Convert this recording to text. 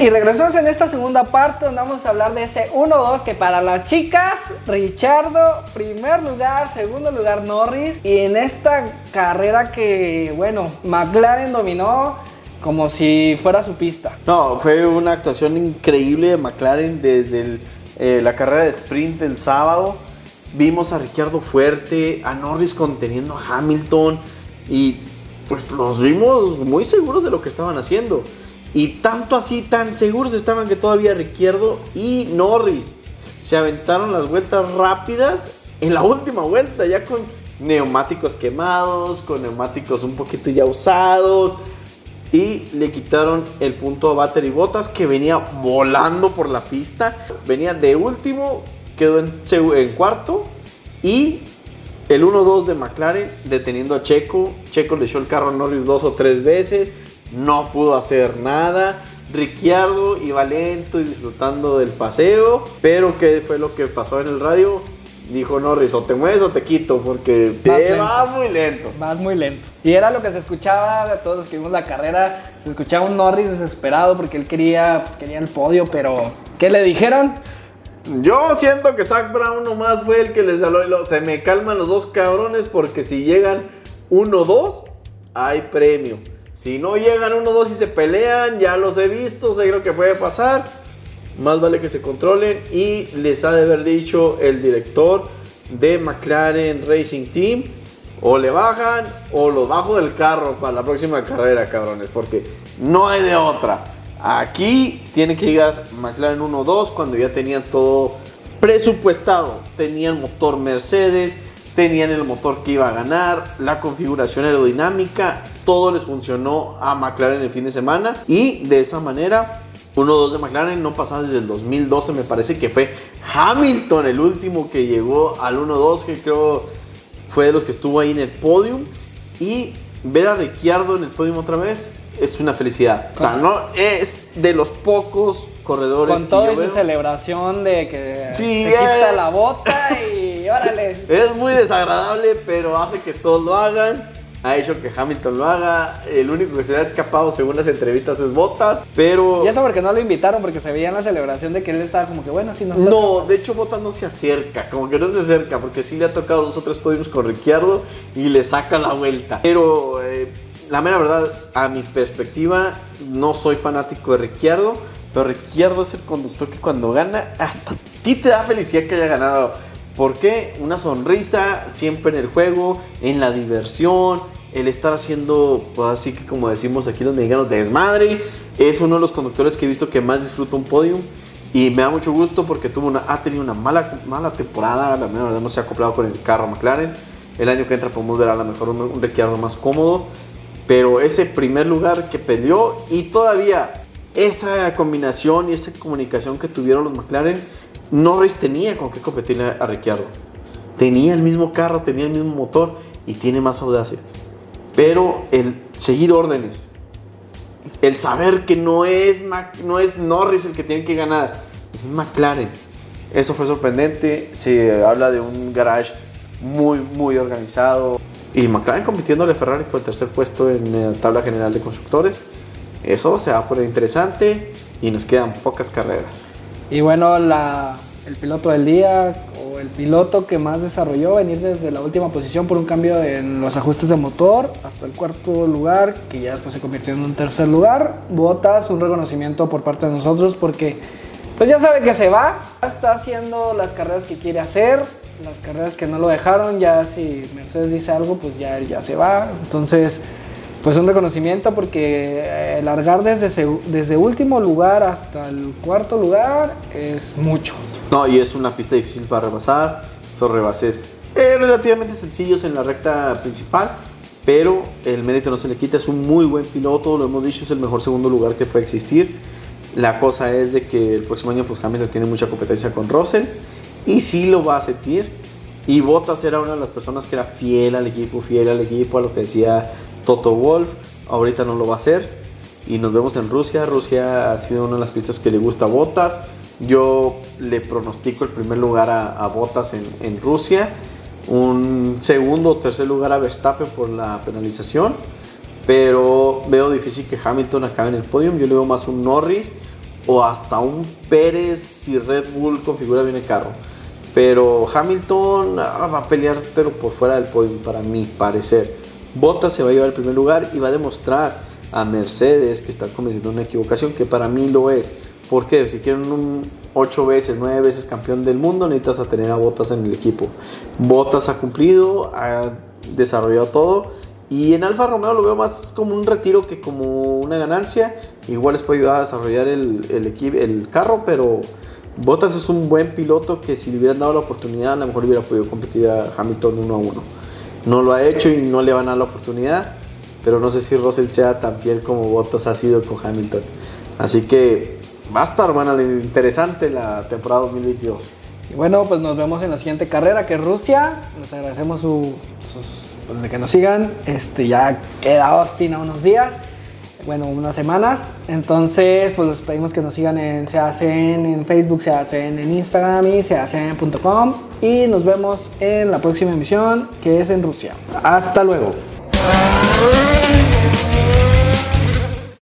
y regresamos en esta segunda parte donde vamos a hablar de ese 1-2 que para las chicas, Richardo, primer lugar, segundo lugar Norris. Y en esta carrera que, bueno, McLaren dominó como si fuera su pista. No, fue una actuación increíble de McLaren desde eh, la carrera de sprint del sábado. Vimos a Ricciardo fuerte, a Norris conteniendo a Hamilton y pues los vimos muy seguros de lo que estaban haciendo. Y tanto así, tan seguros estaban que todavía Ricciardo y Norris se aventaron las vueltas rápidas en la última vuelta, ya con neumáticos quemados, con neumáticos un poquito ya usados. Y le quitaron el punto a Battery Botas que venía volando por la pista. Venía de último, quedó en, en cuarto. Y el 1-2 de McLaren deteniendo a Checo. Checo le echó el carro a Norris dos o tres veces no pudo hacer nada. Ricciardo iba lento y disfrutando del paseo. Pero ¿qué fue lo que pasó en el radio? Dijo Norris, o te mueves o te quito, porque te va muy lento. Vas muy lento. Y era lo que se escuchaba de todos los que vimos la carrera. Se escuchaba un Norris desesperado porque él quería, pues, quería el podio, pero ¿qué le dijeron? Yo siento que Zach Brown nomás fue el que les habló. Se me calman los dos cabrones porque si llegan 1-2, hay premio. Si no llegan uno, dos y se pelean, ya los he visto, sé lo que puede pasar. Más vale que se controlen y les ha de haber dicho el director de McLaren Racing Team. O le bajan o lo bajo del carro para la próxima carrera, cabrones. Porque no hay de otra. Aquí tiene que llegar McLaren 1-2 cuando ya tenían todo presupuestado. Tenían motor Mercedes, tenían el motor que iba a ganar, la configuración aerodinámica, todo les funcionó a McLaren el fin de semana y de esa manera 1-2 de McLaren no pasaba desde el 2012, me parece que fue Hamilton el último que llegó al 1-2, que creo fue de los que estuvo ahí en el podium. Y ver a Ricciardo en el podium otra vez es una felicidad. O sea, no es de los pocos corredores. Con toda esa celebración de que se quita la bota y órale. Es muy desagradable, pero hace que todos lo hagan. Ha hecho que Hamilton lo haga. El único que se le ha escapado según las entrevistas es Botas. Pero. Y eso porque no lo invitaron, porque se veía en la celebración de que él estaba como que bueno, si no No, de hecho Botas no se acerca, como que no se acerca, porque sí le ha tocado dos o tres podios con Ricciardo y le saca la vuelta. Pero eh, la mera verdad, a mi perspectiva, no soy fanático de Ricciardo pero Ricciardo es el conductor que cuando gana, hasta a ti te da felicidad que haya ganado. ¿Por qué? Una sonrisa siempre en el juego, en la diversión, el estar haciendo, pues así que como decimos aquí los mexicanos, desmadre. Es uno de los conductores que he visto que más disfruta un podium. Y me da mucho gusto porque tuvo una, ha tenido una mala, mala temporada. La verdad no se ha acoplado con el carro McLaren. El año que entra podemos ver a lo mejor un, un Ricciardo más cómodo. Pero ese primer lugar que peleó y todavía esa combinación y esa comunicación que tuvieron los McLaren, Norris tenía con qué competir a Ricciardo. Tenía el mismo carro, tenía el mismo motor y tiene más audacia. Pero el seguir órdenes, el saber que no es, no es Norris el que tiene que ganar, es McLaren. Eso fue sorprendente. Se habla de un garage muy, muy organizado. Y McLaren compitiéndole a Ferrari por el tercer puesto en la tabla general de constructores. Eso se va a poner interesante y nos quedan pocas carreras. Y bueno, la, el piloto del día o el piloto que más desarrolló venir desde la última posición por un cambio en los ajustes de motor hasta el cuarto lugar, que ya después se convirtió en un tercer lugar. Botas, un reconocimiento por parte de nosotros porque pues ya sabe que se va, está haciendo las carreras que quiere hacer, las carreras que no lo dejaron, ya si Mercedes dice algo, pues ya él ya se va. Entonces, pues un reconocimiento porque eh, largar desde, desde último lugar hasta el cuarto lugar es mucho. No, y es una pista difícil para rebasar, son rebases eh, relativamente sencillos en la recta principal, pero el mérito no se le quita, es un muy buen piloto, lo hemos dicho, es el mejor segundo lugar que puede existir. La cosa es de que el próximo año pues Hamilton tiene mucha competencia con Russell y sí lo va a sentir. Y Bottas era una de las personas que era fiel al equipo, fiel al equipo, a lo que decía Toto Wolf, ahorita no lo va a hacer. Y nos vemos en Rusia. Rusia ha sido una de las pistas que le gusta a Botas. Yo le pronostico el primer lugar a, Botas en, Rusia. Un segundo o tercer lugar a Verstappen por la penalización. Pero veo difícil que Hamilton acabe en el podium. Yo le veo más un Norris o hasta un Pérez si Red Bull configura bien el carro. Pero Hamilton ah, va a pelear, pero por fuera del podio, para mi parecer. Bottas se va a llevar el primer lugar y va a demostrar a Mercedes que está cometiendo una equivocación, que para mí lo es. Porque si quieren un 8 veces, 9 veces campeón del mundo, necesitas a tener a Bottas en el equipo. Bottas ha cumplido, ha desarrollado todo. Y en Alfa Romeo lo veo más como un retiro que como una ganancia. Igual les puede ayudar a desarrollar el, el, el carro, pero Bottas es un buen piloto que si le hubieran dado la oportunidad, a lo mejor hubiera podido competir a Hamilton uno a uno. No lo ha hecho y no le van a dar la oportunidad, pero no sé si Russell sea tan fiel como Bottas ha sido con Hamilton. Así que va a estar interesante la temporada 2022. Y bueno, pues nos vemos en la siguiente carrera, que es Rusia. Les agradecemos su, sus, pues, de que nos sigan. Este, ya queda Austin a unos días bueno, unas semanas. Entonces, pues les pedimos que nos sigan en se hacen en Facebook, se hacen en Instagram y se hacen.com. Y nos vemos en la próxima emisión que es en Rusia. Hasta luego.